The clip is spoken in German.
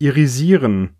irisieren.